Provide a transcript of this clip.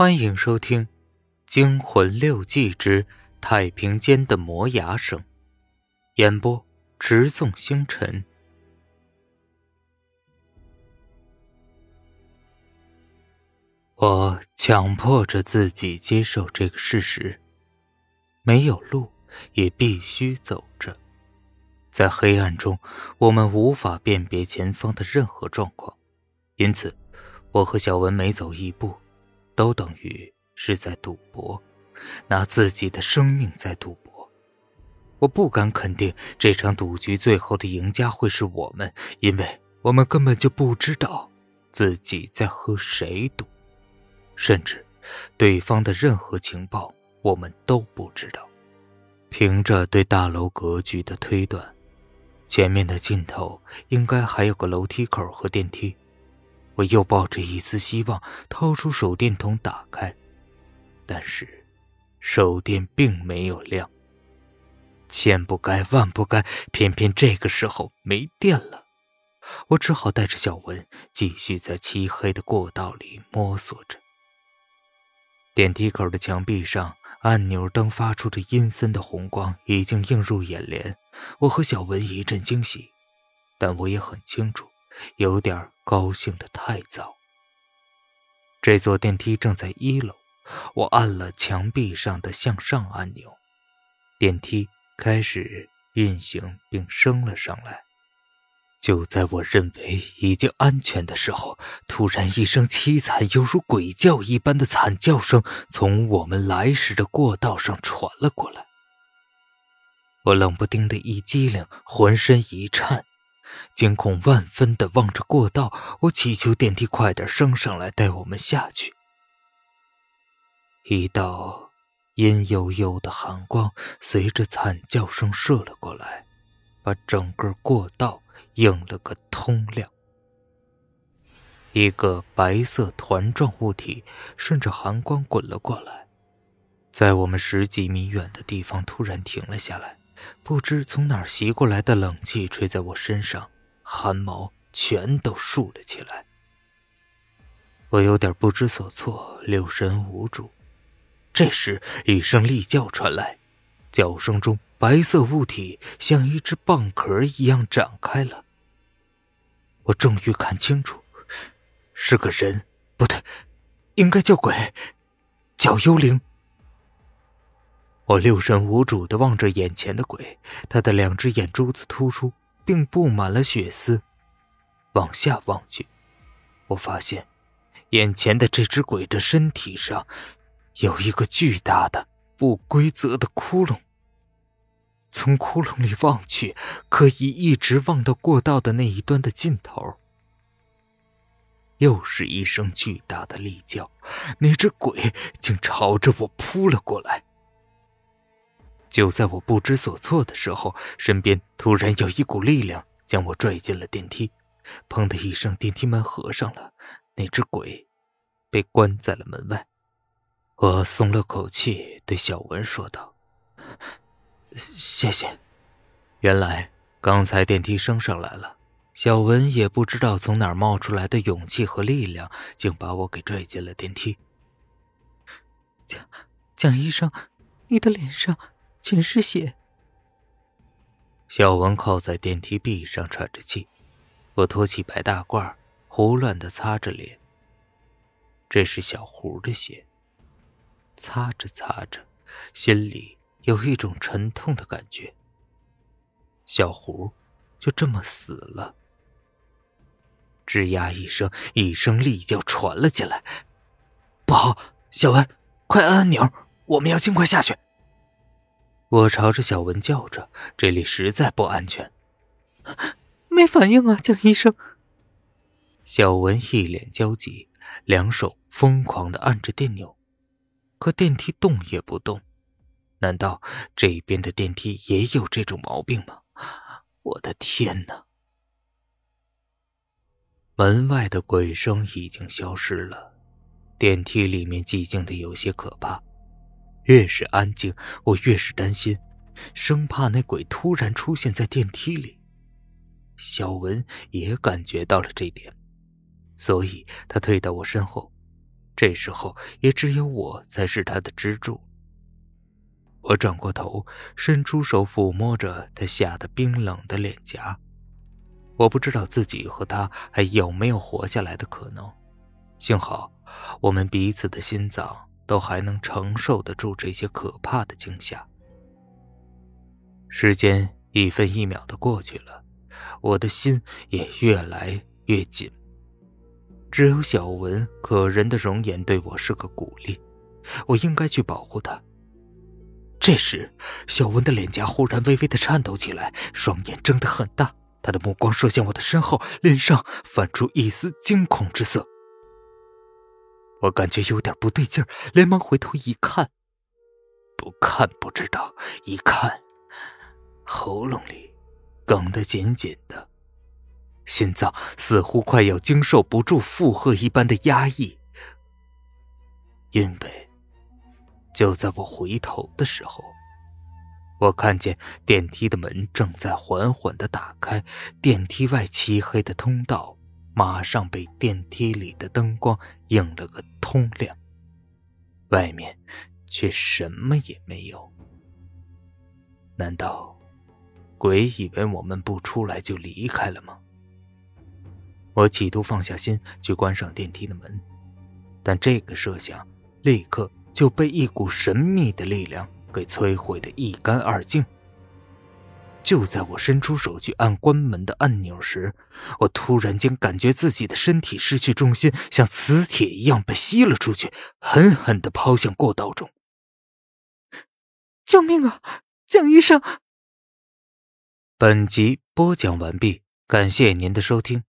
欢迎收听《惊魂六记之太平间的磨牙声》，演播：直纵星辰。我强迫着自己接受这个事实：没有路，也必须走着。在黑暗中，我们无法辨别前方的任何状况，因此，我和小文每走一步。都等于是在赌博，拿自己的生命在赌博。我不敢肯定这场赌局最后的赢家会是我们，因为我们根本就不知道自己在和谁赌，甚至对方的任何情报我们都不知道。凭着对大楼格局的推断，前面的尽头应该还有个楼梯口和电梯。我又抱着一丝希望，掏出手电筒打开，但是手电并没有亮。千不该万不该，偏偏这个时候没电了。我只好带着小文继续在漆黑的过道里摸索着。电梯口的墙壁上，按钮灯发出的阴森的红光已经映入眼帘。我和小文一阵惊喜，但我也很清楚。有点高兴的太早。这座电梯正在一楼，我按了墙壁上的向上按钮，电梯开始运行并升了上来。就在我认为已经安全的时候，突然一声凄惨犹如鬼叫一般的惨叫声从我们来时的过道上传了过来。我冷不丁的一激灵，浑身一颤。惊恐万分地望着过道，我祈求电梯快点升上来，带我们下去。一道阴幽幽的寒光随着惨叫声射了过来，把整个过道映了个通亮。一个白色团状物体顺着寒光滚了过来，在我们十几米远的地方突然停了下来。不知从哪儿袭过来的冷气吹在我身上，汗毛全都竖了起来。我有点不知所措，六神无主。这时，一声厉叫传来，叫声中白色物体像一只蚌壳一样展开了。我终于看清楚，是个人，不对，应该叫鬼，叫幽灵。我六神无主的望着眼前的鬼，他的两只眼珠子突出，并布满了血丝。往下望去，我发现眼前的这只鬼的身体上有一个巨大的不规则的窟窿。从窟窿里望去，可以一直望到过道的那一端的尽头。又是一声巨大的厉叫，那只鬼竟朝着我扑了过来。就在我不知所措的时候，身边突然有一股力量将我拽进了电梯。砰的一声，电梯门合上了，那只鬼被关在了门外。我松了口气，对小文说道：“谢谢。”原来刚才电梯升上来了，小文也不知道从哪儿冒出来的勇气和力量，竟把我给拽进了电梯。蒋蒋医生，你的脸上……全是血。小文靠在电梯壁上喘着气，我托起白大褂，胡乱的擦着脸。这是小胡的血。擦着擦着，心里有一种沉痛的感觉。小胡就这么死了。吱呀一声，一声厉叫传了进来。不好，小文，快按按钮，我们要尽快下去。我朝着小文叫着：“这里实在不安全。”没反应啊，蒋医生。小文一脸焦急，两手疯狂的按着电钮，可电梯动也不动。难道这边的电梯也有这种毛病吗？我的天哪！门外的鬼声已经消失了，电梯里面寂静的有些可怕。越是安静，我越是担心，生怕那鬼突然出现在电梯里。小文也感觉到了这点，所以他退到我身后，这时候也只有我才是他的支柱。我转过头，伸出手抚摸着他吓得冰冷的脸颊。我不知道自己和他还有没有活下来的可能，幸好我们彼此的心脏都还能承受得住这些可怕的惊吓。时间一分一秒的过去了，我的心也越来越紧。只有小文可人的容颜对我是个鼓励，我应该去保护她。这时，小文的脸颊忽然微微的颤抖起来，双眼睁得很大，他的目光射向我的身后，脸上泛出一丝惊恐之色。我感觉有点不对劲儿，连忙回头一看，不看不知道，一看，喉咙里梗得紧紧的。心脏似乎快要经受不住负荷一般的压抑，因为就在我回头的时候，我看见电梯的门正在缓缓的打开，电梯外漆黑的通道。马上被电梯里的灯光映了个通亮，外面却什么也没有。难道鬼以为我们不出来就离开了吗？我企图放下心去关上电梯的门，但这个设想立刻就被一股神秘的力量给摧毁的一干二净。就在我伸出手去按关门的按钮时，我突然间感觉自己的身体失去重心，像磁铁一样被吸了出去，狠狠地抛向过道中。救命啊，蒋医生！本集播讲完毕，感谢您的收听。